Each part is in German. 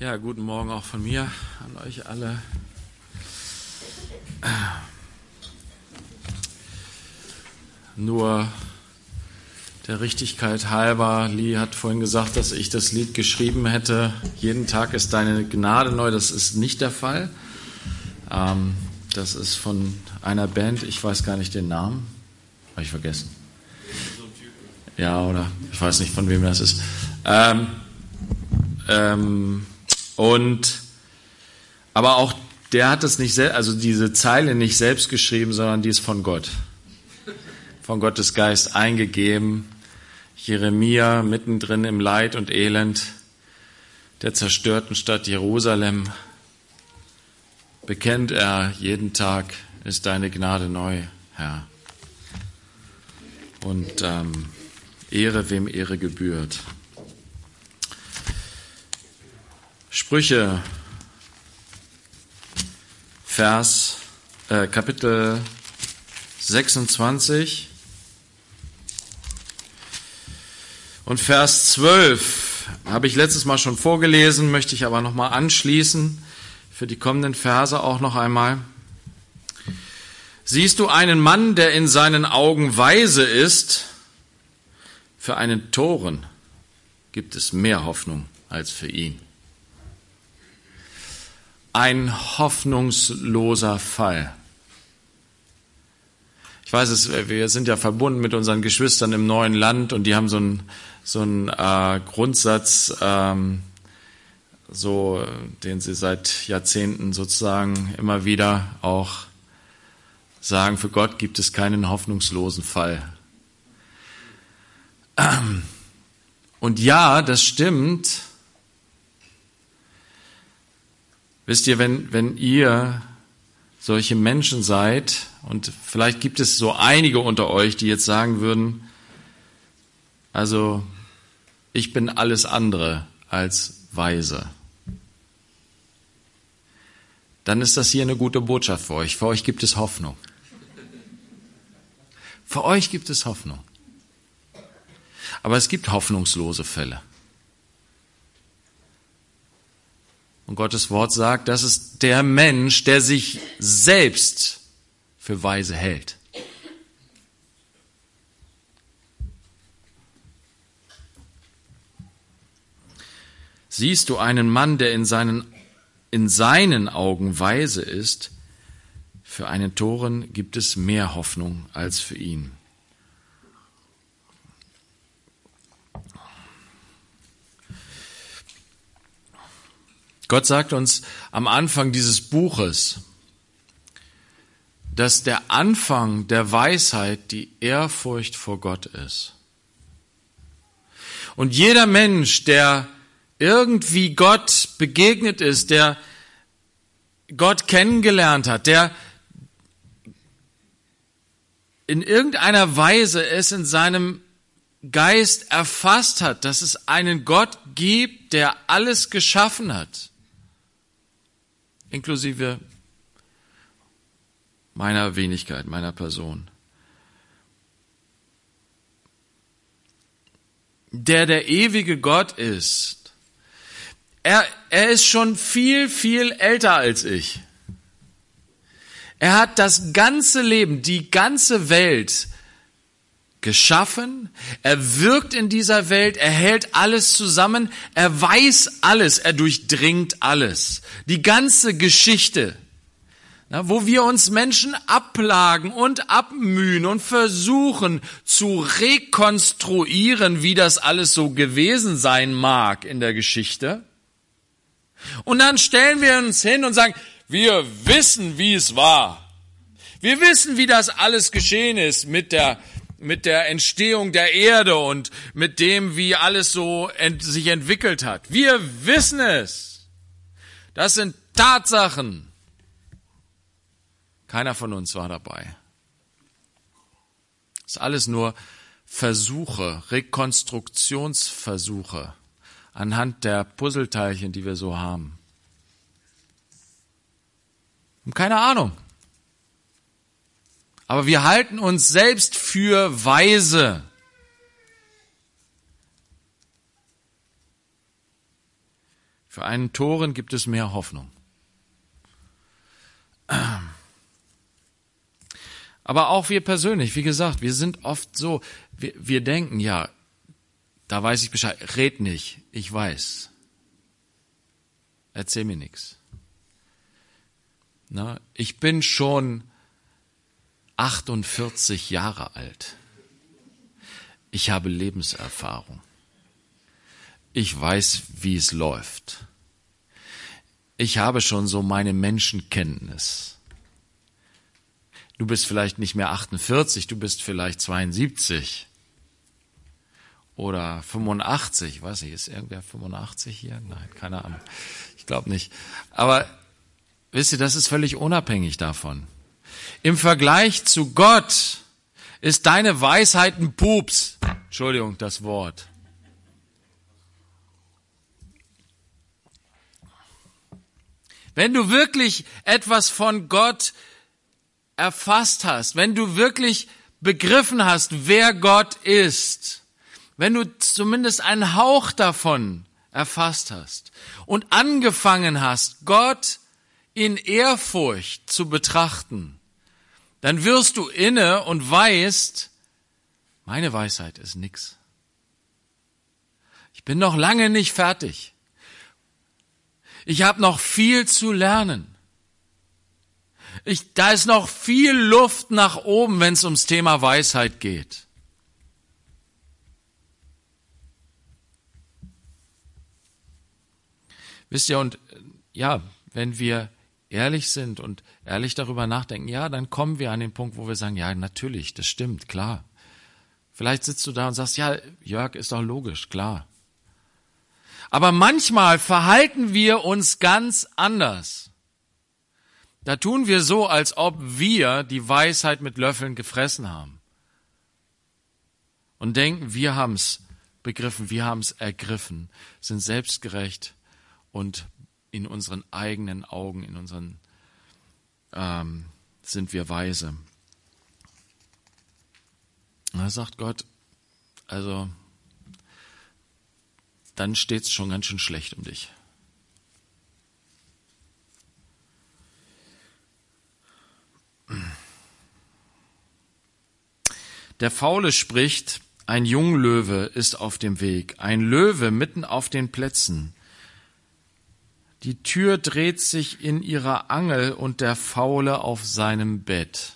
Ja, guten Morgen auch von mir an euch alle. Nur der Richtigkeit halber, Lee hat vorhin gesagt, dass ich das Lied geschrieben hätte, jeden Tag ist deine Gnade neu. Das ist nicht der Fall. Ähm, das ist von einer Band, ich weiß gar nicht den Namen, habe ich vergessen. Ja, oder ich weiß nicht, von wem das ist. Ähm, ähm, und aber auch der hat es nicht, also diese Zeile nicht selbst geschrieben, sondern die ist von Gott, von Gottes Geist eingegeben. Jeremia mittendrin im Leid und Elend der zerstörten Stadt Jerusalem bekennt er jeden Tag, ist deine Gnade neu, Herr. Und ähm, Ehre, wem Ehre gebührt. Sprüche, Vers, äh, Kapitel 26 und Vers 12 habe ich letztes Mal schon vorgelesen, möchte ich aber nochmal anschließen für die kommenden Verse auch noch einmal. Siehst du einen Mann, der in seinen Augen weise ist, für einen Toren gibt es mehr Hoffnung als für ihn. Ein hoffnungsloser Fall. Ich weiß es, wir sind ja verbunden mit unseren Geschwistern im neuen Land und die haben so einen, so einen äh, Grundsatz, ähm, so, den sie seit Jahrzehnten sozusagen immer wieder auch sagen, für Gott gibt es keinen hoffnungslosen Fall. Und ja, das stimmt. Wisst ihr, wenn, wenn ihr solche Menschen seid, und vielleicht gibt es so einige unter euch, die jetzt sagen würden, also ich bin alles andere als weise dann ist das hier eine gute Botschaft für euch. Für euch gibt es Hoffnung. Für euch gibt es Hoffnung. Aber es gibt hoffnungslose Fälle. Und Gottes Wort sagt, das ist der Mensch, der sich selbst für weise hält. Siehst du einen Mann, der in seinen in seinen Augen weise ist, für einen Toren gibt es mehr Hoffnung als für ihn. Gott sagt uns am Anfang dieses Buches, dass der Anfang der Weisheit die Ehrfurcht vor Gott ist. Und jeder Mensch, der irgendwie Gott begegnet ist, der Gott kennengelernt hat, der in irgendeiner Weise es in seinem Geist erfasst hat, dass es einen Gott gibt, der alles geschaffen hat, inklusive meiner Wenigkeit, meiner Person. Der der ewige Gott ist, er, er ist schon viel, viel älter als ich. Er hat das ganze Leben, die ganze Welt geschaffen. Er wirkt in dieser Welt. Er hält alles zusammen. Er weiß alles. Er durchdringt alles. Die ganze Geschichte. Na, wo wir uns Menschen abplagen und abmühen und versuchen zu rekonstruieren, wie das alles so gewesen sein mag in der Geschichte. Und dann stellen wir uns hin und sagen, wir wissen, wie es war. Wir wissen, wie das alles geschehen ist mit der, mit der Entstehung der Erde und mit dem, wie alles so ent, sich entwickelt hat. Wir wissen es. Das sind Tatsachen. Keiner von uns war dabei. Das ist alles nur Versuche, Rekonstruktionsversuche anhand der Puzzleteilchen, die wir so haben. Und keine Ahnung. Aber wir halten uns selbst für weise. Für einen Toren gibt es mehr Hoffnung. Aber auch wir persönlich, wie gesagt, wir sind oft so, wir, wir denken, ja, da weiß ich Bescheid, red nicht, ich weiß. Erzähl mir nichts. Na, ich bin schon 48 Jahre alt. Ich habe Lebenserfahrung. Ich weiß, wie es läuft. Ich habe schon so meine Menschenkenntnis. Du bist vielleicht nicht mehr 48, du bist vielleicht 72 oder 85, weiß ich, ist irgendwer 85 hier? Nein, keine Ahnung. Ich glaube nicht. Aber wisst ihr, das ist völlig unabhängig davon. Im Vergleich zu Gott ist deine Weisheit ein Pups. Entschuldigung, das Wort. Wenn du wirklich etwas von Gott erfasst hast, wenn du wirklich begriffen hast, wer Gott ist, wenn du zumindest einen Hauch davon erfasst hast und angefangen hast, Gott in Ehrfurcht zu betrachten, dann wirst du inne und weißt, meine Weisheit ist nix. Ich bin noch lange nicht fertig. Ich habe noch viel zu lernen. Ich, da ist noch viel Luft nach oben, wenn es ums Thema Weisheit geht. Wisst ihr, und ja, wenn wir ehrlich sind und ehrlich darüber nachdenken, ja, dann kommen wir an den Punkt, wo wir sagen, ja, natürlich, das stimmt, klar. Vielleicht sitzt du da und sagst, ja, Jörg, ist doch logisch, klar. Aber manchmal verhalten wir uns ganz anders. Da tun wir so, als ob wir die Weisheit mit Löffeln gefressen haben. Und denken, wir haben es begriffen, wir haben es ergriffen, sind selbstgerecht und in unseren eigenen Augen, in unseren ähm, sind wir weise. Da sagt Gott, also dann steht es schon ganz schön schlecht um dich. Der Faule spricht, ein Junglöwe ist auf dem Weg, ein Löwe mitten auf den Plätzen. Die Tür dreht sich in ihrer Angel und der Faule auf seinem Bett.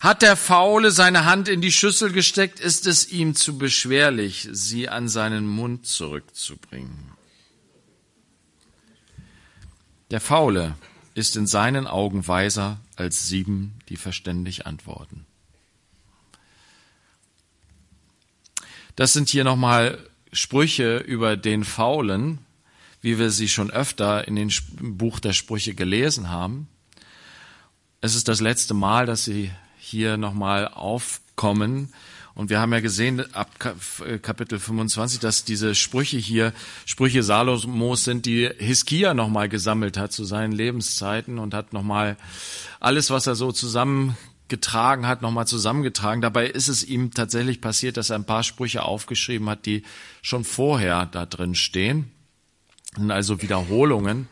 Hat der Faule seine Hand in die Schüssel gesteckt, ist es ihm zu beschwerlich, sie an seinen Mund zurückzubringen. Der Faule ist in seinen Augen weiser als sieben, die verständig antworten. Das sind hier nochmal Sprüche über den Faulen, wie wir sie schon öfter in dem Buch der Sprüche gelesen haben. Es ist das letzte Mal, dass sie hier nochmal aufkommen. Und wir haben ja gesehen ab Kapitel 25, dass diese Sprüche hier Sprüche Salomos sind, die Hiskia nochmal gesammelt hat zu seinen Lebenszeiten und hat nochmal alles, was er so zusammen getragen hat, nochmal zusammengetragen. Dabei ist es ihm tatsächlich passiert, dass er ein paar Sprüche aufgeschrieben hat, die schon vorher da drin stehen. Also Wiederholungen.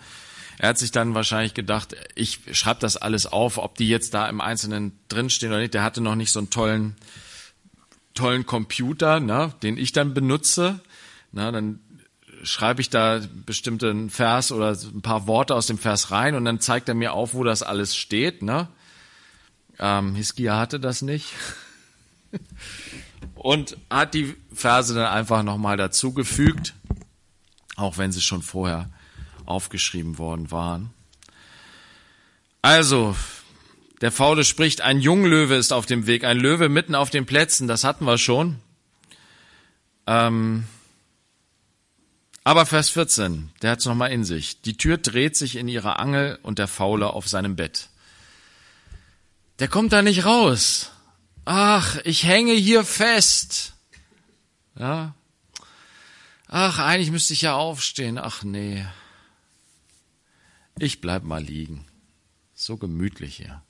Er hat sich dann wahrscheinlich gedacht, ich schreibe das alles auf, ob die jetzt da im Einzelnen drinstehen oder nicht. Der hatte noch nicht so einen tollen, tollen Computer, ne, den ich dann benutze. Na, dann schreibe ich da bestimmten Vers oder ein paar Worte aus dem Vers rein und dann zeigt er mir auf, wo das alles steht. Ne? Ähm, Hiskia hatte das nicht. Und hat die Verse dann einfach nochmal dazugefügt, auch wenn sie schon vorher aufgeschrieben worden waren. Also, der Faule spricht, ein Junglöwe ist auf dem Weg, ein Löwe mitten auf den Plätzen, das hatten wir schon. Ähm, aber Vers 14, der hat es nochmal in sich. Die Tür dreht sich in ihrer Angel und der Faule auf seinem Bett der kommt da nicht raus. Ach, ich hänge hier fest. Ja. Ach, eigentlich müsste ich ja aufstehen. Ach nee. Ich bleib mal liegen. So gemütlich hier.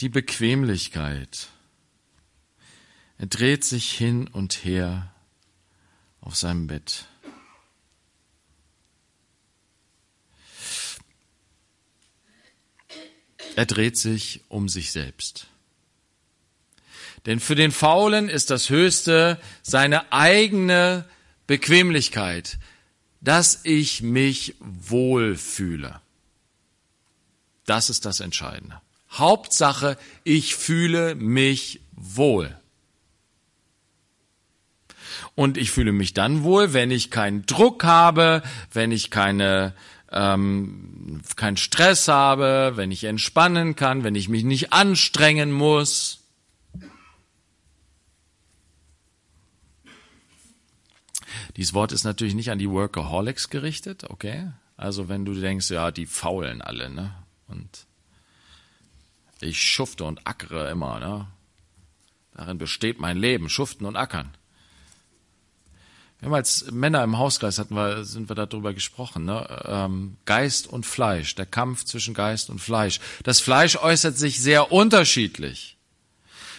Die Bequemlichkeit. Er dreht sich hin und her auf seinem Bett. Er dreht sich um sich selbst. Denn für den Faulen ist das Höchste seine eigene Bequemlichkeit, dass ich mich wohlfühle. Das ist das Entscheidende. Hauptsache, ich fühle mich wohl. Und ich fühle mich dann wohl, wenn ich keinen Druck habe, wenn ich keine ähm, keinen Stress habe, wenn ich entspannen kann, wenn ich mich nicht anstrengen muss. Dieses Wort ist natürlich nicht an die Workaholics gerichtet, okay? Also wenn du denkst, ja, die faulen alle, ne? Und ich schufte und ackere immer, ne? Darin besteht mein Leben, schuften und ackern. Wir haben als Männer im Hauskreis hatten wir, sind wir darüber gesprochen, ne? Ähm, Geist und Fleisch, der Kampf zwischen Geist und Fleisch. Das Fleisch äußert sich sehr unterschiedlich.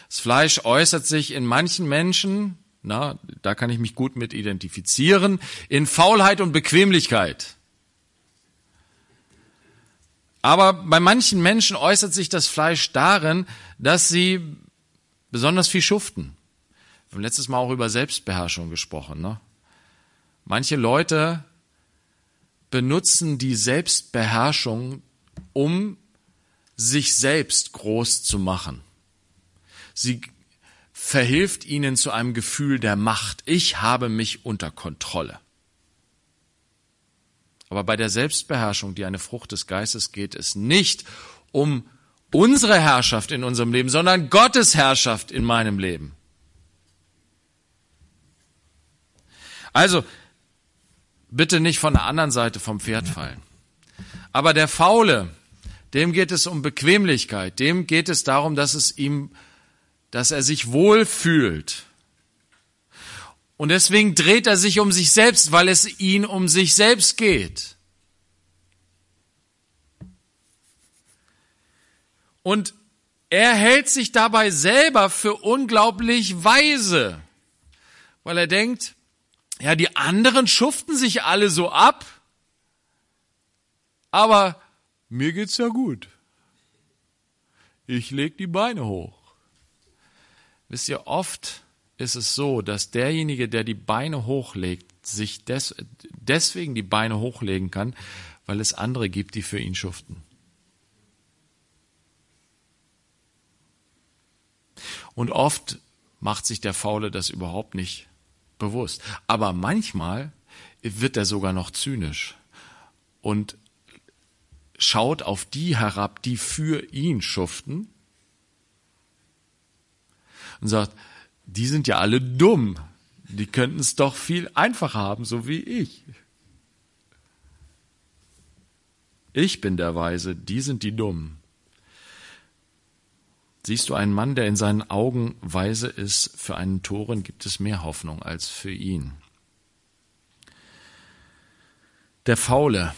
Das Fleisch äußert sich in manchen Menschen, na, da kann ich mich gut mit identifizieren, in Faulheit und Bequemlichkeit. Aber bei manchen Menschen äußert sich das Fleisch darin, dass sie besonders viel schuften. Wir haben letztes Mal auch über Selbstbeherrschung gesprochen. Ne? Manche Leute benutzen die Selbstbeherrschung, um sich selbst groß zu machen. Sie verhilft ihnen zu einem Gefühl der Macht. Ich habe mich unter Kontrolle. Aber bei der Selbstbeherrschung, die eine Frucht des Geistes, geht es nicht um unsere Herrschaft in unserem Leben, sondern Gottes Herrschaft in meinem Leben. Also, bitte nicht von der anderen Seite vom Pferd fallen. Aber der Faule, dem geht es um Bequemlichkeit, dem geht es darum, dass es ihm, dass er sich wohl fühlt. Und deswegen dreht er sich um sich selbst, weil es ihn um sich selbst geht. Und er hält sich dabei selber für unglaublich weise, weil er denkt, ja, die anderen schuften sich alle so ab, aber mir geht's ja gut. Ich leg die Beine hoch. Wisst ihr, oft ist es so, dass derjenige, der die Beine hochlegt, sich des, deswegen die Beine hochlegen kann, weil es andere gibt, die für ihn schuften. Und oft macht sich der Faule das überhaupt nicht bewusst. Aber manchmal wird er sogar noch zynisch und schaut auf die herab, die für ihn schuften und sagt, die sind ja alle dumm. Die könnten es doch viel einfacher haben, so wie ich. Ich bin der Weise, die sind die Dummen. Siehst du einen Mann, der in seinen Augen weise ist, für einen Toren gibt es mehr Hoffnung als für ihn. Der Faule,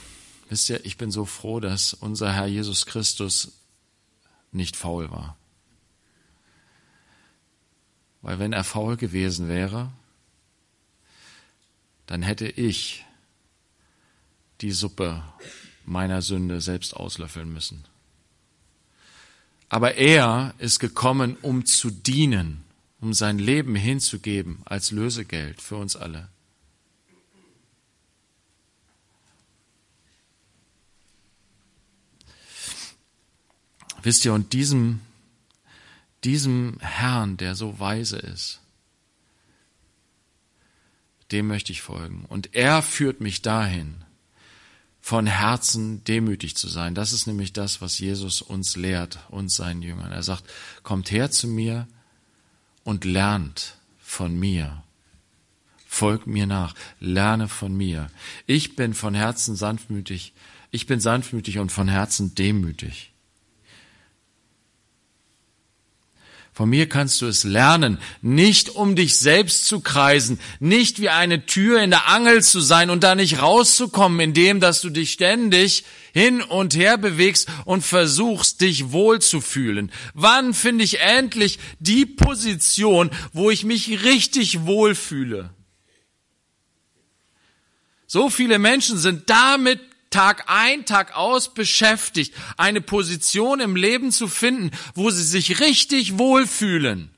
wisst ihr, ich bin so froh, dass unser Herr Jesus Christus nicht faul war. Weil wenn er faul gewesen wäre, dann hätte ich die Suppe meiner Sünde selbst auslöffeln müssen. Aber er ist gekommen, um zu dienen, um sein Leben hinzugeben als Lösegeld für uns alle. Wisst ihr, und diesem, diesem Herrn, der so weise ist, dem möchte ich folgen. Und er führt mich dahin, von Herzen demütig zu sein. Das ist nämlich das, was Jesus uns lehrt, uns seinen Jüngern. Er sagt, kommt her zu mir und lernt von mir. Folgt mir nach, lerne von mir. Ich bin von Herzen sanftmütig, ich bin sanftmütig und von Herzen demütig. Von mir kannst du es lernen, nicht um dich selbst zu kreisen, nicht wie eine Tür in der Angel zu sein und da nicht rauszukommen, indem dass du dich ständig hin und her bewegst und versuchst, dich wohlzufühlen. Wann finde ich endlich die Position, wo ich mich richtig wohlfühle? So viele Menschen sind damit Tag ein, Tag aus beschäftigt, eine Position im Leben zu finden, wo sie sich richtig wohlfühlen.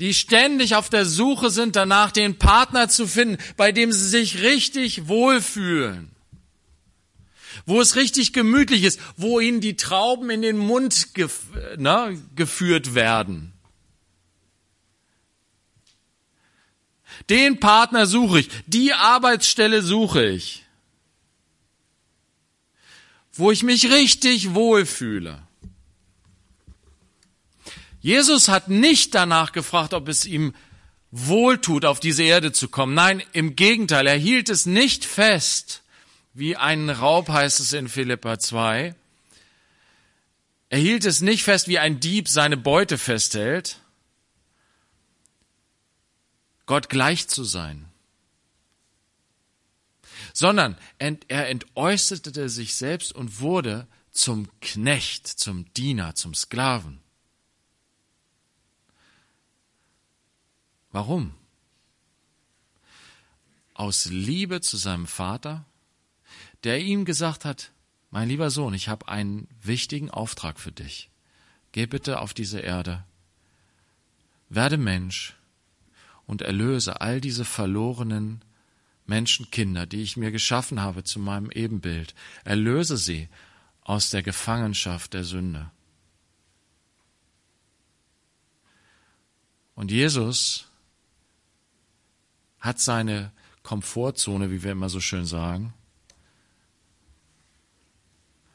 die ständig auf der Suche sind danach, den Partner zu finden, bei dem sie sich richtig wohlfühlen. Wo es richtig gemütlich ist, wo ihnen die Trauben in den Mund gef na, geführt werden. Den Partner suche ich, die Arbeitsstelle suche ich, wo ich mich richtig wohlfühle. Jesus hat nicht danach gefragt, ob es ihm wohltut, auf diese Erde zu kommen. Nein, im Gegenteil, er hielt es nicht fest, wie ein Raub heißt es in Philippa 2. Er hielt es nicht fest, wie ein Dieb seine Beute festhält, Gott gleich zu sein, sondern er entäußerte sich selbst und wurde zum Knecht, zum Diener, zum Sklaven. Warum? Aus Liebe zu seinem Vater, der ihm gesagt hat, mein lieber Sohn, ich habe einen wichtigen Auftrag für dich. Geh bitte auf diese Erde, werde Mensch und erlöse all diese verlorenen Menschenkinder, die ich mir geschaffen habe zu meinem Ebenbild. Erlöse sie aus der Gefangenschaft der Sünde. Und Jesus hat seine Komfortzone, wie wir immer so schön sagen,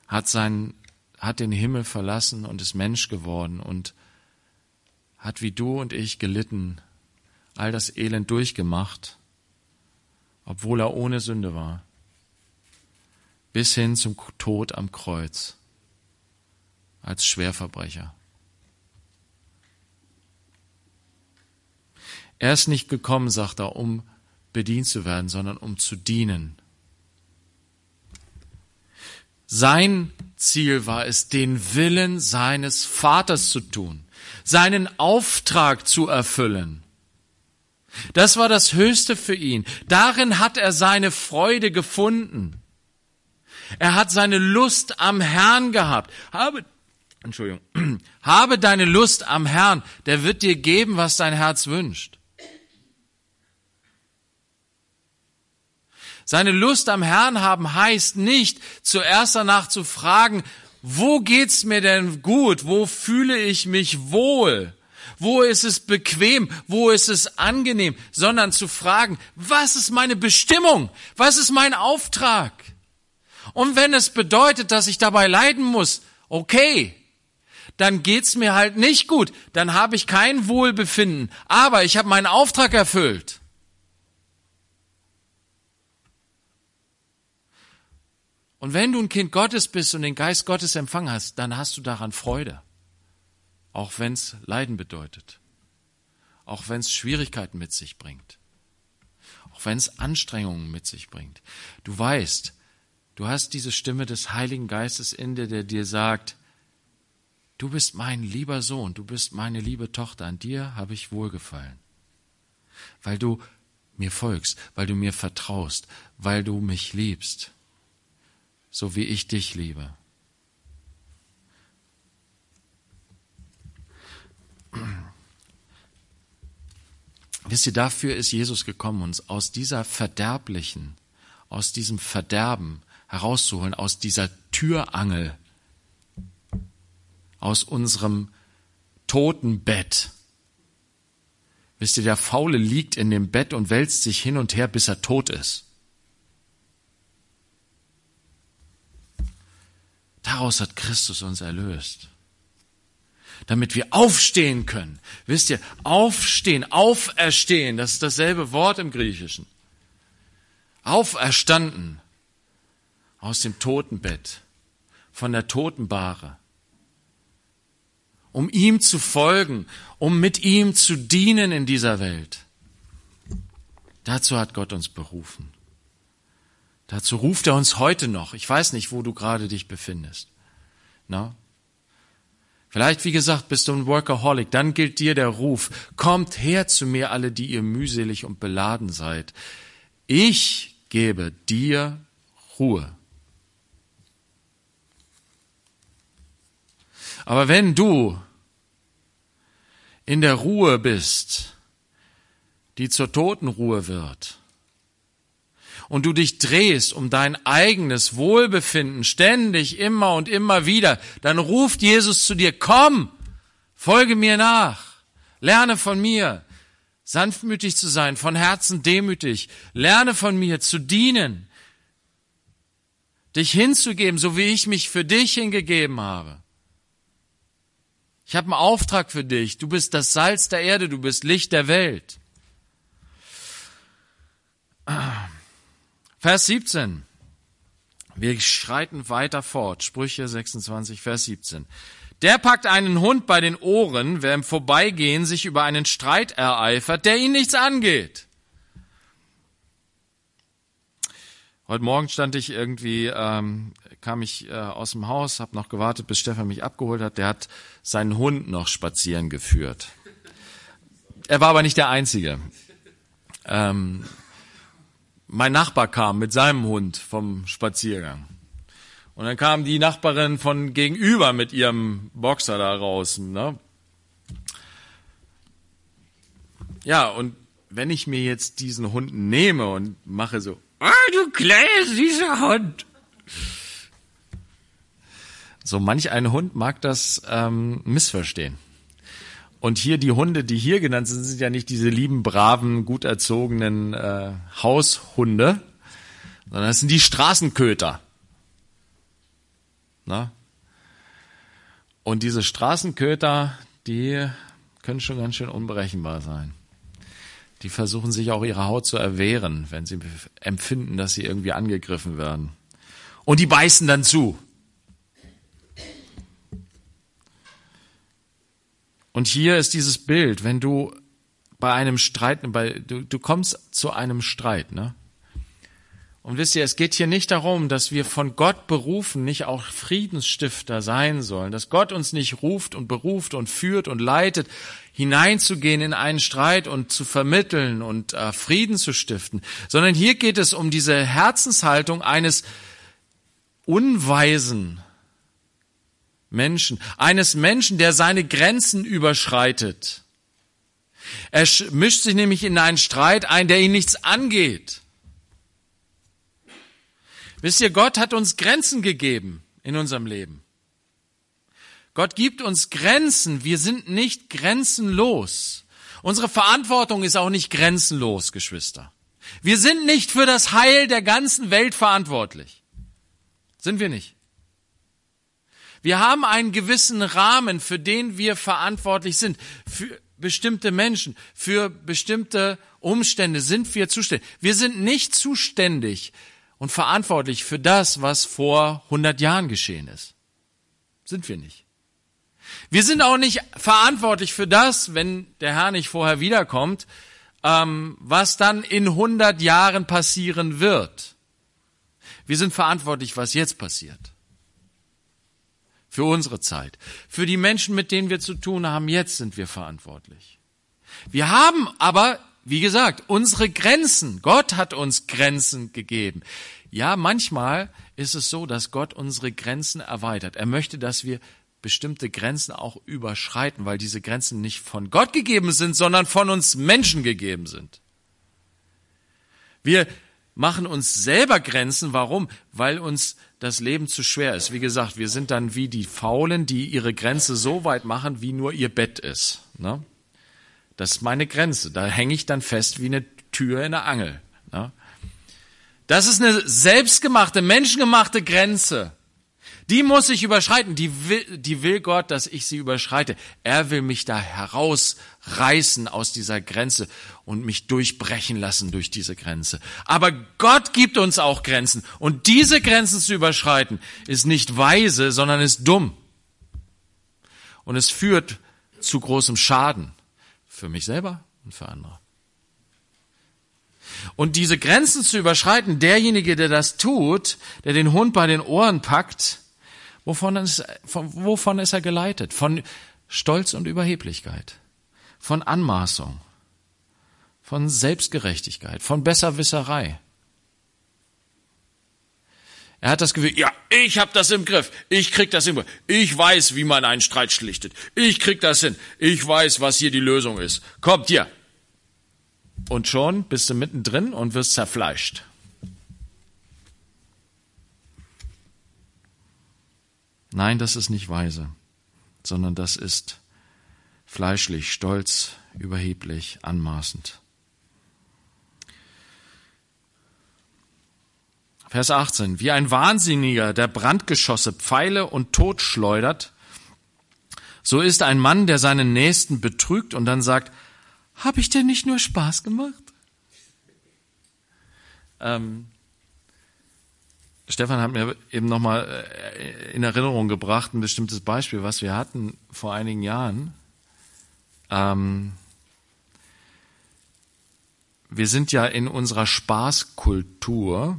hat seinen, hat den Himmel verlassen und ist Mensch geworden und hat wie du und ich gelitten, all das Elend durchgemacht, obwohl er ohne Sünde war, bis hin zum Tod am Kreuz als Schwerverbrecher. Er ist nicht gekommen, sagt er, um bedient zu werden, sondern um zu dienen. Sein Ziel war es, den Willen seines Vaters zu tun, seinen Auftrag zu erfüllen. Das war das Höchste für ihn. Darin hat er seine Freude gefunden. Er hat seine Lust am Herrn gehabt. Habe, Entschuldigung, habe deine Lust am Herrn, der wird dir geben, was dein Herz wünscht. Seine Lust am Herrn haben heißt nicht, zuerst danach zu fragen, wo geht's mir denn gut? Wo fühle ich mich wohl? Wo ist es bequem? Wo ist es angenehm? Sondern zu fragen, was ist meine Bestimmung? Was ist mein Auftrag? Und wenn es bedeutet, dass ich dabei leiden muss, okay, dann geht's mir halt nicht gut. Dann habe ich kein Wohlbefinden. Aber ich habe meinen Auftrag erfüllt. Und wenn du ein Kind Gottes bist und den Geist Gottes empfangen hast, dann hast du daran Freude. Auch wenn es Leiden bedeutet. Auch wenn es Schwierigkeiten mit sich bringt. Auch wenn es Anstrengungen mit sich bringt. Du weißt, du hast diese Stimme des Heiligen Geistes in dir, der dir sagt, du bist mein lieber Sohn, du bist meine liebe Tochter, an dir habe ich wohlgefallen. Weil du mir folgst, weil du mir vertraust, weil du mich liebst so wie ich dich liebe. Wisst ihr, dafür ist Jesus gekommen, uns aus dieser verderblichen, aus diesem Verderben herauszuholen, aus dieser Türangel, aus unserem Totenbett. Wisst ihr, der Faule liegt in dem Bett und wälzt sich hin und her, bis er tot ist. Daraus hat Christus uns erlöst. Damit wir aufstehen können. Wisst ihr, aufstehen, auferstehen, das ist dasselbe Wort im Griechischen. Auferstanden aus dem Totenbett, von der Totenbahre, um ihm zu folgen, um mit ihm zu dienen in dieser Welt. Dazu hat Gott uns berufen. Dazu ruft er uns heute noch. Ich weiß nicht, wo du gerade dich befindest. Na? Vielleicht, wie gesagt, bist du ein Workaholic, dann gilt dir der Ruf, kommt her zu mir alle, die ihr mühselig und beladen seid. Ich gebe dir Ruhe. Aber wenn du in der Ruhe bist, die zur Totenruhe wird, und du dich drehst um dein eigenes Wohlbefinden ständig, immer und immer wieder, dann ruft Jesus zu dir, komm, folge mir nach, lerne von mir, sanftmütig zu sein, von Herzen demütig, lerne von mir zu dienen, dich hinzugeben, so wie ich mich für dich hingegeben habe. Ich habe einen Auftrag für dich. Du bist das Salz der Erde, du bist Licht der Welt. Vers 17. Wir schreiten weiter fort. Sprüche 26, Vers 17. Der packt einen Hund bei den Ohren, wer im Vorbeigehen sich über einen Streit ereifert, der ihn nichts angeht. Heute Morgen stand ich irgendwie, ähm, kam ich äh, aus dem Haus, habe noch gewartet, bis Stefan mich abgeholt hat. Der hat seinen Hund noch spazieren geführt. Er war aber nicht der Einzige. Ähm, mein Nachbar kam mit seinem Hund vom Spaziergang. Und dann kam die Nachbarin von gegenüber mit ihrem Boxer da raus. Ne? Ja, und wenn ich mir jetzt diesen Hund nehme und mache so, ah, du kleiner süßer Hund. So manch ein Hund mag das ähm, missverstehen. Und hier die Hunde, die hier genannt sind, sind ja nicht diese lieben, braven, gut erzogenen äh, Haushunde, sondern das sind die Straßenköter. Na? Und diese Straßenköter, die können schon ganz schön unberechenbar sein. Die versuchen sich auch ihre Haut zu erwehren, wenn sie empfinden, dass sie irgendwie angegriffen werden. Und die beißen dann zu. Und hier ist dieses Bild, wenn du bei einem Streit, bei, du, du kommst zu einem Streit, ne? Und wisst ihr, es geht hier nicht darum, dass wir von Gott berufen, nicht auch Friedensstifter sein sollen, dass Gott uns nicht ruft und beruft und führt und leitet, hineinzugehen in einen Streit und zu vermitteln und äh, Frieden zu stiften, sondern hier geht es um diese Herzenshaltung eines unweisen Menschen, eines Menschen, der seine Grenzen überschreitet. Er mischt sich nämlich in einen Streit ein, der ihn nichts angeht. Wisst ihr, Gott hat uns Grenzen gegeben in unserem Leben. Gott gibt uns Grenzen. Wir sind nicht grenzenlos. Unsere Verantwortung ist auch nicht grenzenlos, Geschwister. Wir sind nicht für das Heil der ganzen Welt verantwortlich. Sind wir nicht. Wir haben einen gewissen Rahmen, für den wir verantwortlich sind. Für bestimmte Menschen, für bestimmte Umstände sind wir zuständig. Wir sind nicht zuständig und verantwortlich für das, was vor 100 Jahren geschehen ist. Sind wir nicht. Wir sind auch nicht verantwortlich für das, wenn der Herr nicht vorher wiederkommt, ähm, was dann in 100 Jahren passieren wird. Wir sind verantwortlich, was jetzt passiert für unsere Zeit. Für die Menschen, mit denen wir zu tun haben, jetzt sind wir verantwortlich. Wir haben aber, wie gesagt, unsere Grenzen. Gott hat uns Grenzen gegeben. Ja, manchmal ist es so, dass Gott unsere Grenzen erweitert. Er möchte, dass wir bestimmte Grenzen auch überschreiten, weil diese Grenzen nicht von Gott gegeben sind, sondern von uns Menschen gegeben sind. Wir machen uns selber Grenzen. Warum? Weil uns das Leben zu schwer ist. Wie gesagt, wir sind dann wie die Faulen, die ihre Grenze so weit machen, wie nur ihr Bett ist. Ne? Das ist meine Grenze. Da hänge ich dann fest wie eine Tür in der Angel. Ne? Das ist eine selbstgemachte, menschengemachte Grenze. Die muss ich überschreiten. Die will, die will Gott, dass ich sie überschreite. Er will mich da herausreißen aus dieser Grenze und mich durchbrechen lassen durch diese Grenze. Aber Gott gibt uns auch Grenzen. Und diese Grenzen zu überschreiten, ist nicht weise, sondern ist dumm. Und es führt zu großem Schaden. Für mich selber und für andere. Und diese Grenzen zu überschreiten, derjenige, der das tut, der den Hund bei den Ohren packt, Wovon ist, von, wovon ist er geleitet? Von Stolz und Überheblichkeit, von Anmaßung, von Selbstgerechtigkeit, von Besserwisserei. Er hat das Gefühl, ja, ich habe das im Griff, ich krieg das im Griff, ich weiß, wie man einen Streit schlichtet, ich krieg das hin, ich weiß, was hier die Lösung ist. Kommt hier. Und schon bist du mittendrin und wirst zerfleischt. Nein, das ist nicht weise, sondern das ist fleischlich, stolz, überheblich, anmaßend. Vers 18. Wie ein Wahnsinniger, der Brandgeschosse, Pfeile und Tod schleudert, so ist ein Mann, der seinen Nächsten betrügt und dann sagt, hab ich denn nicht nur Spaß gemacht? Ähm, Stefan hat mir eben nochmal äh, in Erinnerung gebracht, ein bestimmtes Beispiel, was wir hatten vor einigen Jahren. Ähm, wir sind ja in unserer Spaßkultur,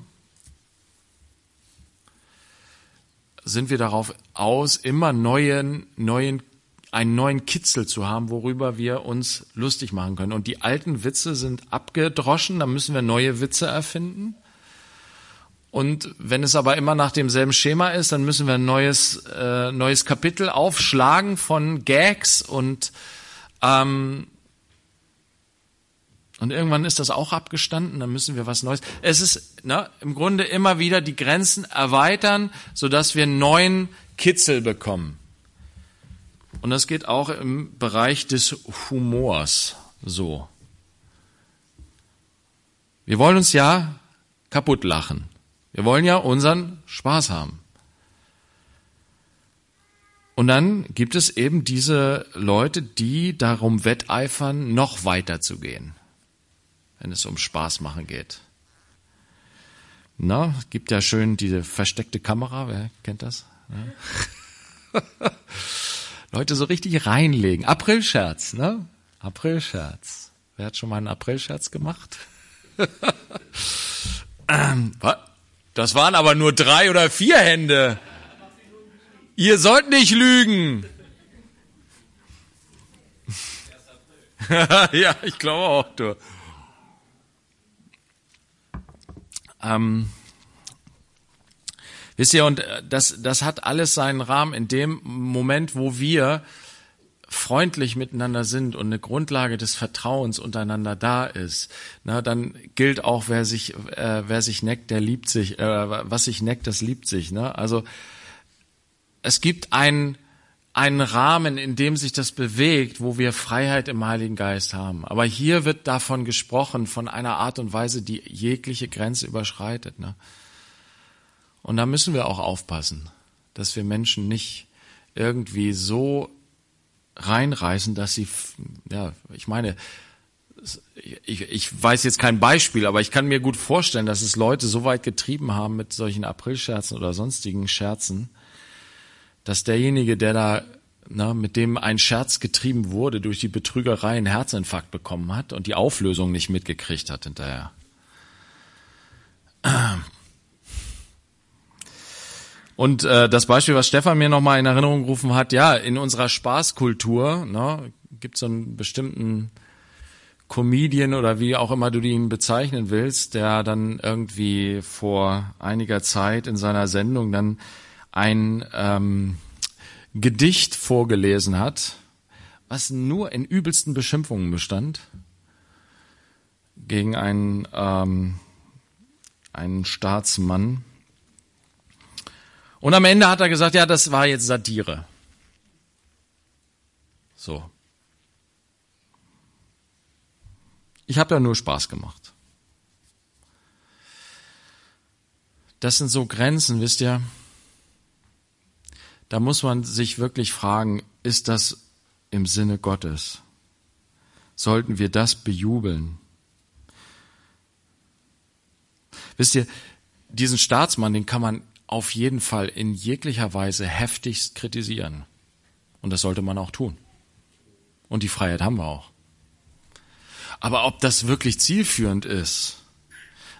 sind wir darauf aus, immer neuen, neuen, einen neuen Kitzel zu haben, worüber wir uns lustig machen können. Und die alten Witze sind abgedroschen, da müssen wir neue Witze erfinden. Und wenn es aber immer nach demselben Schema ist, dann müssen wir ein neues, äh, neues Kapitel aufschlagen von Gags und ähm, und irgendwann ist das auch abgestanden, dann müssen wir was Neues. Es ist ne, im Grunde immer wieder die Grenzen erweitern, sodass wir einen neuen Kitzel bekommen. Und das geht auch im Bereich des Humors so. Wir wollen uns ja kaputt lachen. Wir wollen ja unseren Spaß haben. Und dann gibt es eben diese Leute, die darum wetteifern, noch weiter zu gehen, wenn es um Spaß machen geht. Na, gibt ja schön diese versteckte Kamera, wer kennt das? Ja. Leute so richtig reinlegen. Aprilscherz, ne? Aprilscherz. Wer hat schon mal einen Aprilscherz gemacht? ähm, was? Das waren aber nur drei oder vier Hände. Ihr sollt nicht lügen. ja, ich glaube auch, du. Ähm, wisst ihr, und äh, das, das hat alles seinen Rahmen in dem Moment, wo wir freundlich miteinander sind und eine Grundlage des Vertrauens untereinander da ist, na, dann gilt auch, wer sich, äh, wer sich neckt, der liebt sich, äh, was sich neckt, das liebt sich. Ne? Also es gibt einen, einen Rahmen, in dem sich das bewegt, wo wir Freiheit im Heiligen Geist haben. Aber hier wird davon gesprochen, von einer Art und Weise, die jegliche Grenze überschreitet. Ne? Und da müssen wir auch aufpassen, dass wir Menschen nicht irgendwie so reinreißen, dass sie, ja, ich meine, ich, ich weiß jetzt kein Beispiel, aber ich kann mir gut vorstellen, dass es Leute so weit getrieben haben mit solchen Aprilscherzen oder sonstigen Scherzen, dass derjenige, der da na, mit dem ein Scherz getrieben wurde, durch die Betrügerei einen Herzinfarkt bekommen hat und die Auflösung nicht mitgekriegt hat hinterher. Und äh, das Beispiel, was Stefan mir nochmal in Erinnerung gerufen hat, ja, in unserer Spaßkultur gibt es so einen bestimmten Comedian oder wie auch immer du ihn bezeichnen willst, der dann irgendwie vor einiger Zeit in seiner Sendung dann ein ähm, Gedicht vorgelesen hat, was nur in übelsten Beschimpfungen bestand gegen einen, ähm, einen Staatsmann und am Ende hat er gesagt, ja, das war jetzt Satire. So. Ich habe ja nur Spaß gemacht. Das sind so Grenzen, wisst ihr? Da muss man sich wirklich fragen, ist das im Sinne Gottes? Sollten wir das bejubeln? Wisst ihr, diesen Staatsmann, den kann man auf jeden Fall in jeglicher Weise heftigst kritisieren. Und das sollte man auch tun. Und die Freiheit haben wir auch. Aber ob das wirklich zielführend ist,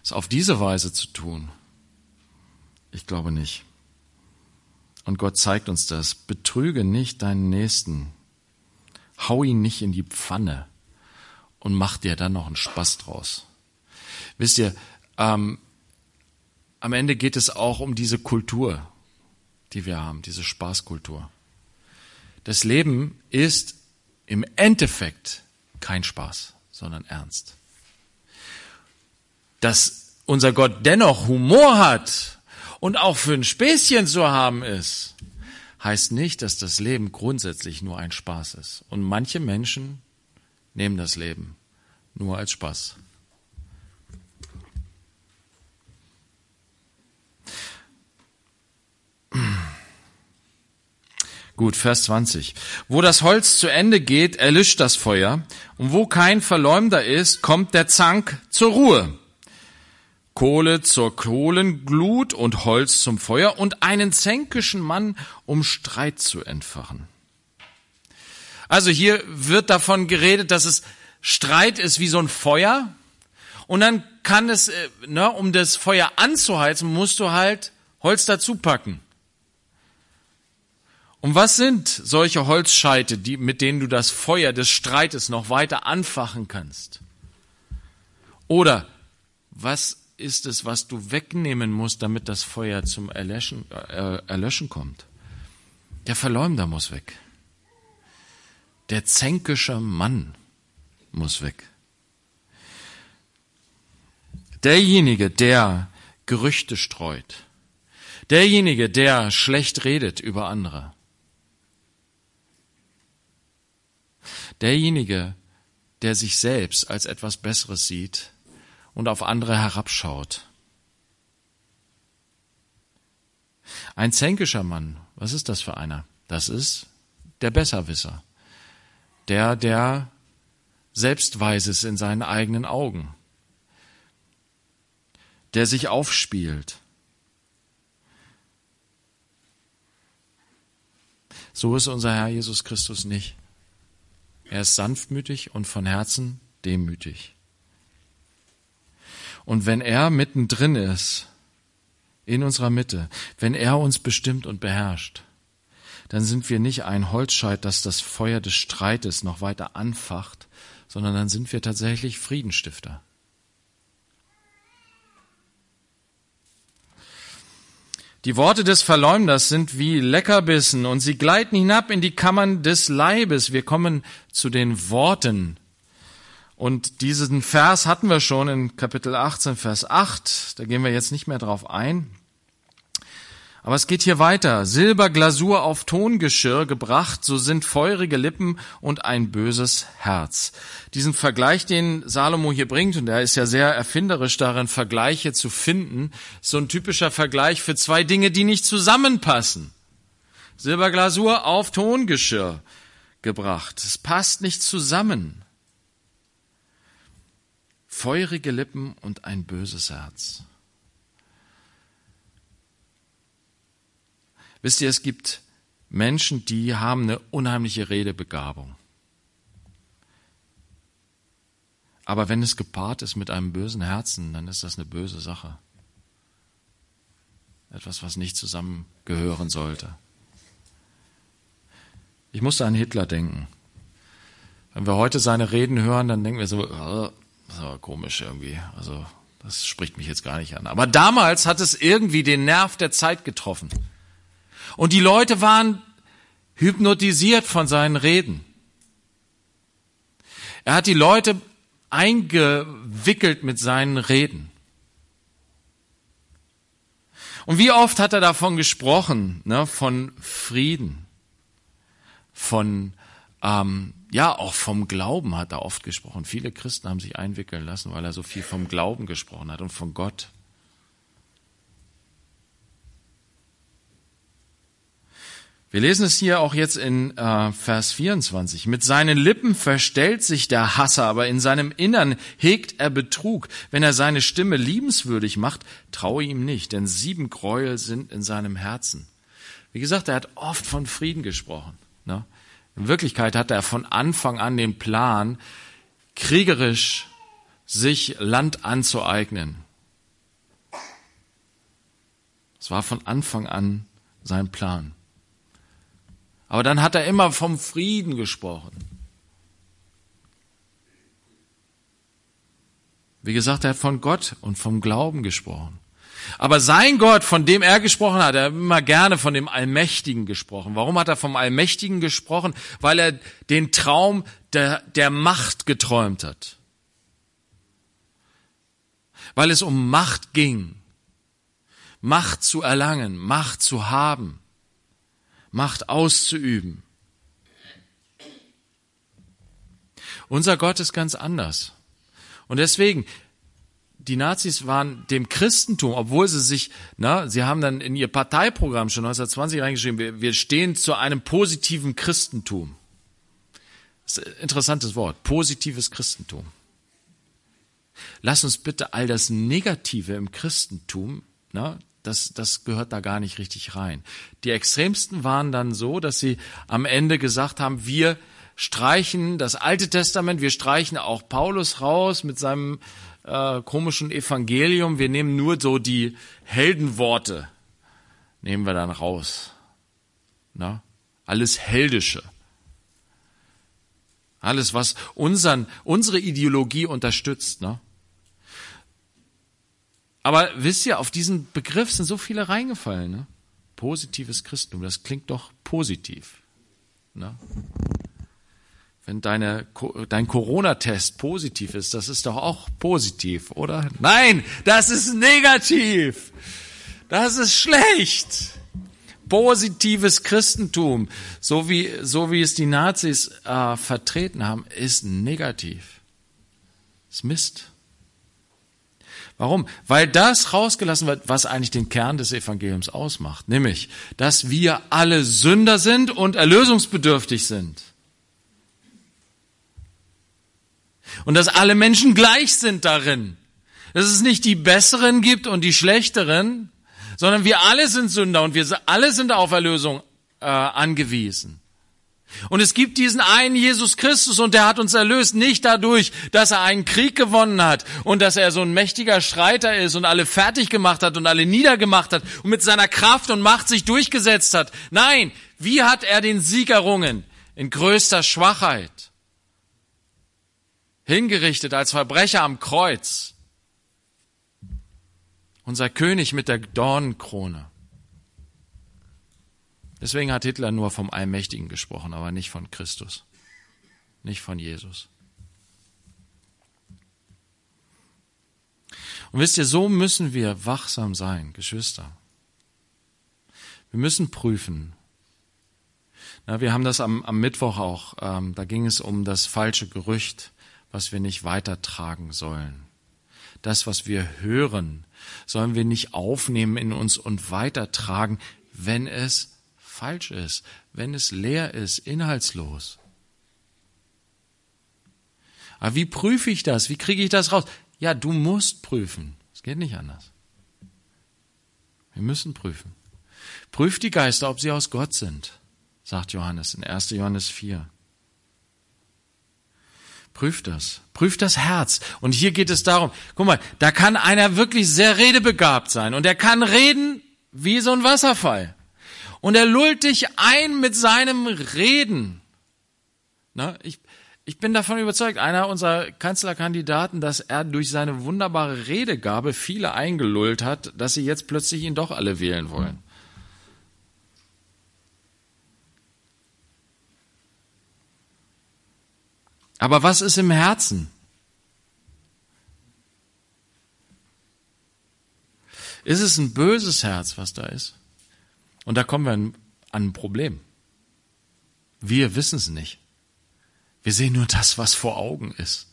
es auf diese Weise zu tun, ich glaube nicht. Und Gott zeigt uns das. Betrüge nicht deinen Nächsten. Hau ihn nicht in die Pfanne und mach dir dann noch einen Spaß draus. Wisst ihr, ähm, am Ende geht es auch um diese Kultur, die wir haben, diese Spaßkultur. Das Leben ist im Endeffekt kein Spaß, sondern ernst. Dass unser Gott dennoch Humor hat und auch für ein Späßchen zu haben ist, heißt nicht, dass das Leben grundsätzlich nur ein Spaß ist. Und manche Menschen nehmen das Leben nur als Spaß. Gut, Vers 20. Wo das Holz zu Ende geht, erlischt das Feuer, und wo kein Verleumder ist, kommt der Zank zur Ruhe. Kohle zur Kohlenglut und Holz zum Feuer und einen zänkischen Mann, um Streit zu entfachen. Also hier wird davon geredet, dass es Streit ist wie so ein Feuer. Und dann kann es, äh, ne, um das Feuer anzuheizen, musst du halt Holz dazu packen. Und was sind solche Holzscheite, die, mit denen du das Feuer des Streites noch weiter anfachen kannst? Oder was ist es, was du wegnehmen musst, damit das Feuer zum Erlöschen, äh, Erlöschen kommt? Der Verleumder muss weg. Der zänkische Mann muss weg. Derjenige, der Gerüchte streut. Derjenige, der schlecht redet über andere. Derjenige, der sich selbst als etwas Besseres sieht und auf andere herabschaut. Ein zänkischer Mann, was ist das für einer? Das ist der Besserwisser. Der, der selbstweise ist in seinen eigenen Augen. Der sich aufspielt. So ist unser Herr Jesus Christus nicht. Er ist sanftmütig und von Herzen demütig. Und wenn er mittendrin ist, in unserer Mitte, wenn er uns bestimmt und beherrscht, dann sind wir nicht ein Holzscheit, das das Feuer des Streites noch weiter anfacht, sondern dann sind wir tatsächlich Friedenstifter. Die Worte des Verleumders sind wie Leckerbissen und sie gleiten hinab in die Kammern des Leibes. Wir kommen zu den Worten. Und diesen Vers hatten wir schon in Kapitel 18, Vers 8. Da gehen wir jetzt nicht mehr drauf ein. Aber es geht hier weiter. Silberglasur auf Tongeschirr gebracht, so sind feurige Lippen und ein böses Herz. Diesen Vergleich, den Salomo hier bringt, und er ist ja sehr erfinderisch darin, Vergleiche zu finden, so ein typischer Vergleich für zwei Dinge, die nicht zusammenpassen. Silberglasur auf Tongeschirr gebracht. Es passt nicht zusammen. Feurige Lippen und ein böses Herz. Wisst ihr, es gibt Menschen, die haben eine unheimliche Redebegabung. Aber wenn es gepaart ist mit einem bösen Herzen, dann ist das eine böse Sache. Etwas, was nicht zusammengehören sollte. Ich musste an Hitler denken. Wenn wir heute seine Reden hören, dann denken wir so, oh, das aber komisch irgendwie. Also, das spricht mich jetzt gar nicht an. Aber damals hat es irgendwie den Nerv der Zeit getroffen. Und die Leute waren hypnotisiert von seinen Reden. Er hat die Leute eingewickelt mit seinen Reden. Und wie oft hat er davon gesprochen, ne, von Frieden, von ähm, ja auch vom Glauben hat er oft gesprochen. Viele Christen haben sich einwickeln lassen, weil er so viel vom Glauben gesprochen hat und von Gott. Wir lesen es hier auch jetzt in äh, Vers 24. Mit seinen Lippen verstellt sich der Hasser, aber in seinem Innern hegt er Betrug. Wenn er seine Stimme liebenswürdig macht, traue ihm nicht, denn sieben Gräuel sind in seinem Herzen. Wie gesagt, er hat oft von Frieden gesprochen. Ne? In Wirklichkeit hatte er von Anfang an den Plan, kriegerisch sich Land anzueignen. Es war von Anfang an sein Plan. Aber dann hat er immer vom Frieden gesprochen. Wie gesagt, er hat von Gott und vom Glauben gesprochen. Aber sein Gott, von dem er gesprochen hat, er hat immer gerne von dem Allmächtigen gesprochen. Warum hat er vom Allmächtigen gesprochen? Weil er den Traum der, der Macht geträumt hat. Weil es um Macht ging. Macht zu erlangen, Macht zu haben, Macht auszuüben. Unser Gott ist ganz anders. Und deswegen, die Nazis waren dem Christentum, obwohl sie sich, na, sie haben dann in ihr Parteiprogramm schon 1920 reingeschrieben, wir, wir stehen zu einem positiven Christentum. Das ist ein interessantes Wort, positives Christentum. Lass uns bitte all das Negative im Christentum, na, das, das gehört da gar nicht richtig rein. Die Extremsten waren dann so, dass sie am Ende gesagt haben, wir streichen das Alte Testament, wir streichen auch Paulus raus mit seinem äh, komischen Evangelium. Wir nehmen nur so die Heldenworte, nehmen wir dann raus. Na? Alles Heldische. Alles, was unseren, unsere Ideologie unterstützt. Ne? Aber wisst ihr, auf diesen Begriff sind so viele reingefallen. Ne? Positives Christentum, das klingt doch positiv. Ne? Wenn deine, dein Corona-Test positiv ist, das ist doch auch positiv, oder? Nein, das ist negativ. Das ist schlecht. Positives Christentum, so wie, so wie es die Nazis äh, vertreten haben, ist negativ. ist Mist. Warum? Weil das rausgelassen wird, was eigentlich den Kern des Evangeliums ausmacht, nämlich, dass wir alle Sünder sind und erlösungsbedürftig sind. Und dass alle Menschen gleich sind darin. Dass es nicht die Besseren gibt und die Schlechteren, sondern wir alle sind Sünder und wir alle sind auf Erlösung äh, angewiesen. Und es gibt diesen einen Jesus Christus und der hat uns erlöst, nicht dadurch, dass er einen Krieg gewonnen hat und dass er so ein mächtiger Streiter ist und alle fertig gemacht hat und alle niedergemacht hat und mit seiner Kraft und Macht sich durchgesetzt hat. Nein, wie hat er den Sieg errungen? In größter Schwachheit hingerichtet als Verbrecher am Kreuz. Unser König mit der Dornenkrone. Deswegen hat Hitler nur vom Allmächtigen gesprochen, aber nicht von Christus, nicht von Jesus. Und wisst ihr, so müssen wir wachsam sein, Geschwister. Wir müssen prüfen. Na, wir haben das am, am Mittwoch auch, ähm, da ging es um das falsche Gerücht was wir nicht weitertragen sollen. Das, was wir hören, sollen wir nicht aufnehmen in uns und weitertragen, wenn es falsch ist, wenn es leer ist, inhaltslos. Aber wie prüfe ich das? Wie kriege ich das raus? Ja, du musst prüfen. Es geht nicht anders. Wir müssen prüfen. Prüft die Geister, ob sie aus Gott sind, sagt Johannes in 1. Johannes 4. Prüft das. Prüft das Herz. Und hier geht es darum, guck mal, da kann einer wirklich sehr redebegabt sein und er kann reden wie so ein Wasserfall. Und er lullt dich ein mit seinem Reden. Na, ich, ich bin davon überzeugt, einer unserer Kanzlerkandidaten, dass er durch seine wunderbare Redegabe viele eingelullt hat, dass sie jetzt plötzlich ihn doch alle wählen wollen. Aber was ist im Herzen? Ist es ein böses Herz, was da ist? Und da kommen wir an ein Problem. Wir wissen es nicht. Wir sehen nur das, was vor Augen ist.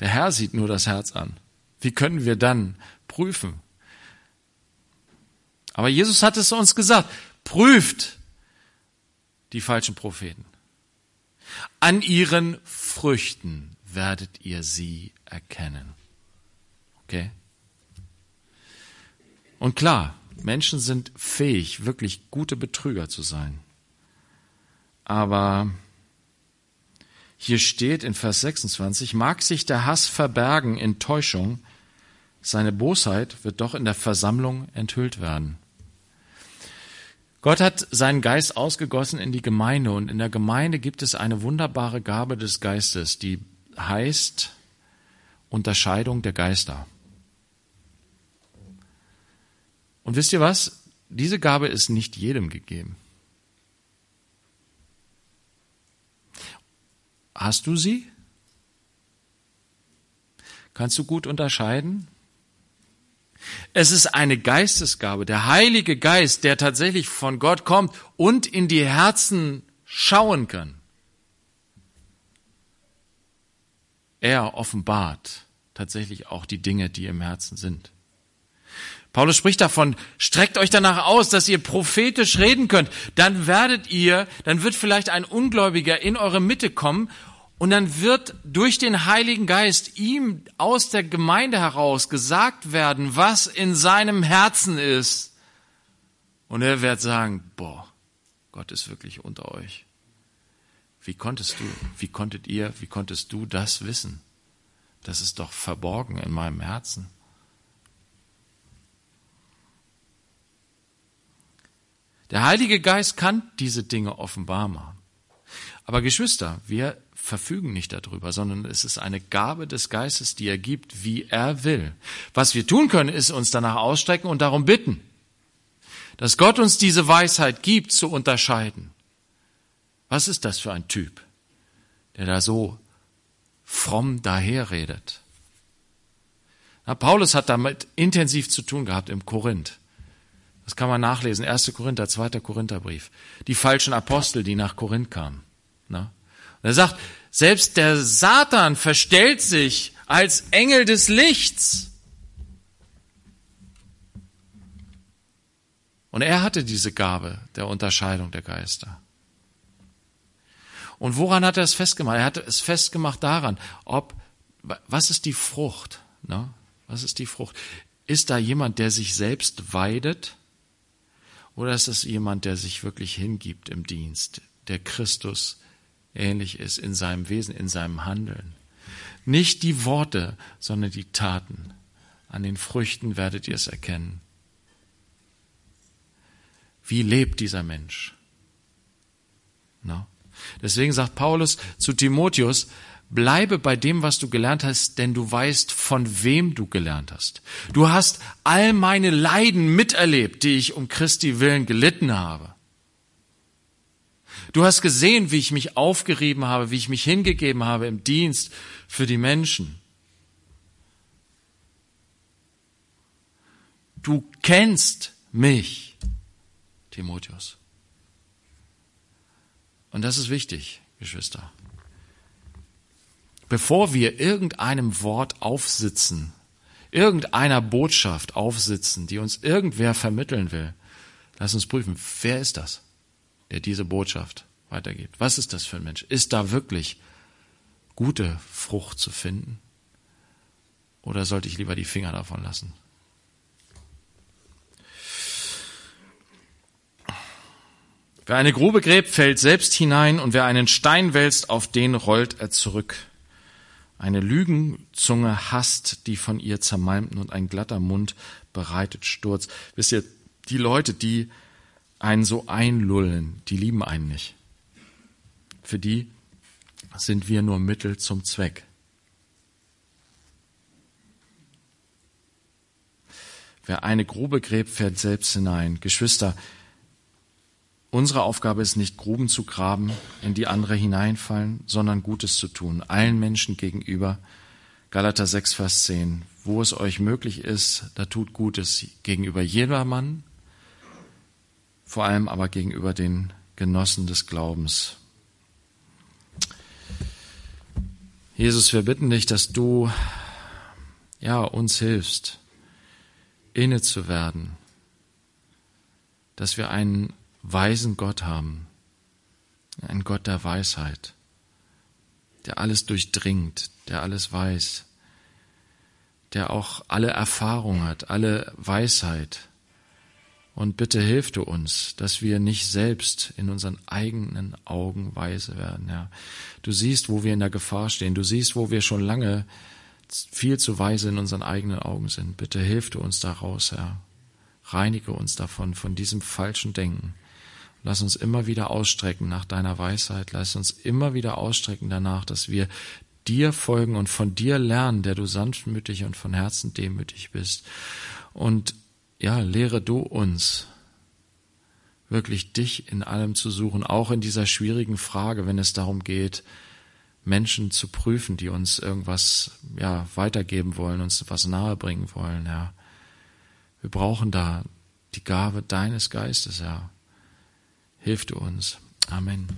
Der Herr sieht nur das Herz an. Wie können wir dann prüfen? Aber Jesus hat es uns gesagt, prüft die falschen Propheten. An ihren Früchten werdet ihr sie erkennen. Okay? Und klar, Menschen sind fähig, wirklich gute Betrüger zu sein. Aber hier steht in Vers 26, mag sich der Hass verbergen in Täuschung, seine Bosheit wird doch in der Versammlung enthüllt werden. Gott hat seinen Geist ausgegossen in die Gemeinde und in der Gemeinde gibt es eine wunderbare Gabe des Geistes, die heißt Unterscheidung der Geister. Und wisst ihr was? Diese Gabe ist nicht jedem gegeben. Hast du sie? Kannst du gut unterscheiden? Es ist eine Geistesgabe, der Heilige Geist, der tatsächlich von Gott kommt und in die Herzen schauen kann. Er offenbart tatsächlich auch die Dinge, die im Herzen sind. Paulus spricht davon, streckt euch danach aus, dass ihr prophetisch reden könnt. Dann werdet ihr, dann wird vielleicht ein Ungläubiger in eure Mitte kommen und dann wird durch den Heiligen Geist ihm aus der Gemeinde heraus gesagt werden, was in seinem Herzen ist. Und er wird sagen, boah, Gott ist wirklich unter euch. Wie konntest du, wie konntet ihr, wie konntest du das wissen? Das ist doch verborgen in meinem Herzen. Der Heilige Geist kann diese Dinge offenbar machen. Aber Geschwister, wir verfügen nicht darüber, sondern es ist eine Gabe des Geistes, die er gibt, wie er will. Was wir tun können, ist uns danach ausstrecken und darum bitten, dass Gott uns diese Weisheit gibt, zu unterscheiden. Was ist das für ein Typ, der da so fromm daherredet? Na, Paulus hat damit intensiv zu tun gehabt im Korinth. Das kann man nachlesen. 1. Korinther, 2. Korintherbrief. Die falschen Apostel, die nach Korinth kamen. Na? er sagt, selbst der Satan verstellt sich als Engel des Lichts. Und er hatte diese Gabe der Unterscheidung der Geister. Und woran hat er es festgemacht? Er hat es festgemacht daran, ob, was ist die Frucht? Ne? Was ist die Frucht? Ist da jemand, der sich selbst weidet? Oder ist es jemand, der sich wirklich hingibt im Dienst, der Christus ähnlich ist in seinem Wesen, in seinem Handeln. Nicht die Worte, sondern die Taten. An den Früchten werdet ihr es erkennen. Wie lebt dieser Mensch? No? Deswegen sagt Paulus zu Timotheus, bleibe bei dem, was du gelernt hast, denn du weißt, von wem du gelernt hast. Du hast all meine Leiden miterlebt, die ich um Christi willen gelitten habe. Du hast gesehen, wie ich mich aufgerieben habe, wie ich mich hingegeben habe im Dienst für die Menschen. Du kennst mich, Timotheus. Und das ist wichtig, Geschwister. Bevor wir irgendeinem Wort aufsitzen, irgendeiner Botschaft aufsitzen, die uns irgendwer vermitteln will, lass uns prüfen, wer ist das? der diese Botschaft weitergibt. Was ist das für ein Mensch? Ist da wirklich gute Frucht zu finden? Oder sollte ich lieber die Finger davon lassen? Wer eine Grube gräbt, fällt selbst hinein, und wer einen Stein wälzt, auf den rollt er zurück. Eine Lügenzunge hasst die von ihr zermalmten, und ein glatter Mund bereitet Sturz. Wisst ihr, die Leute, die einen so einlullen, die lieben einen nicht. Für die sind wir nur Mittel zum Zweck. Wer eine Grube gräbt, fährt selbst hinein. Geschwister, unsere Aufgabe ist nicht Gruben zu graben, in die andere hineinfallen, sondern Gutes zu tun, allen Menschen gegenüber. Galater 6, Vers 10. Wo es euch möglich ist, da tut Gutes gegenüber jedermann vor allem aber gegenüber den Genossen des Glaubens. Jesus, wir bitten dich, dass du ja uns hilfst, inne zu werden, dass wir einen weisen Gott haben, einen Gott der Weisheit, der alles durchdringt, der alles weiß, der auch alle Erfahrung hat, alle Weisheit, und bitte hilf du uns, dass wir nicht selbst in unseren eigenen Augen weise werden, Ja. Du siehst, wo wir in der Gefahr stehen. Du siehst, wo wir schon lange viel zu weise in unseren eigenen Augen sind. Bitte hilf du uns daraus, Herr. Reinige uns davon, von diesem falschen Denken. Lass uns immer wieder ausstrecken nach deiner Weisheit. Lass uns immer wieder ausstrecken danach, dass wir dir folgen und von dir lernen, der du sanftmütig und von Herzen demütig bist. Und ja, lehre du uns, wirklich dich in allem zu suchen, auch in dieser schwierigen Frage, wenn es darum geht, Menschen zu prüfen, die uns irgendwas ja weitergeben wollen, uns was nahebringen wollen, ja. Wir brauchen da die Gabe deines Geistes, ja. Hilf du uns. Amen.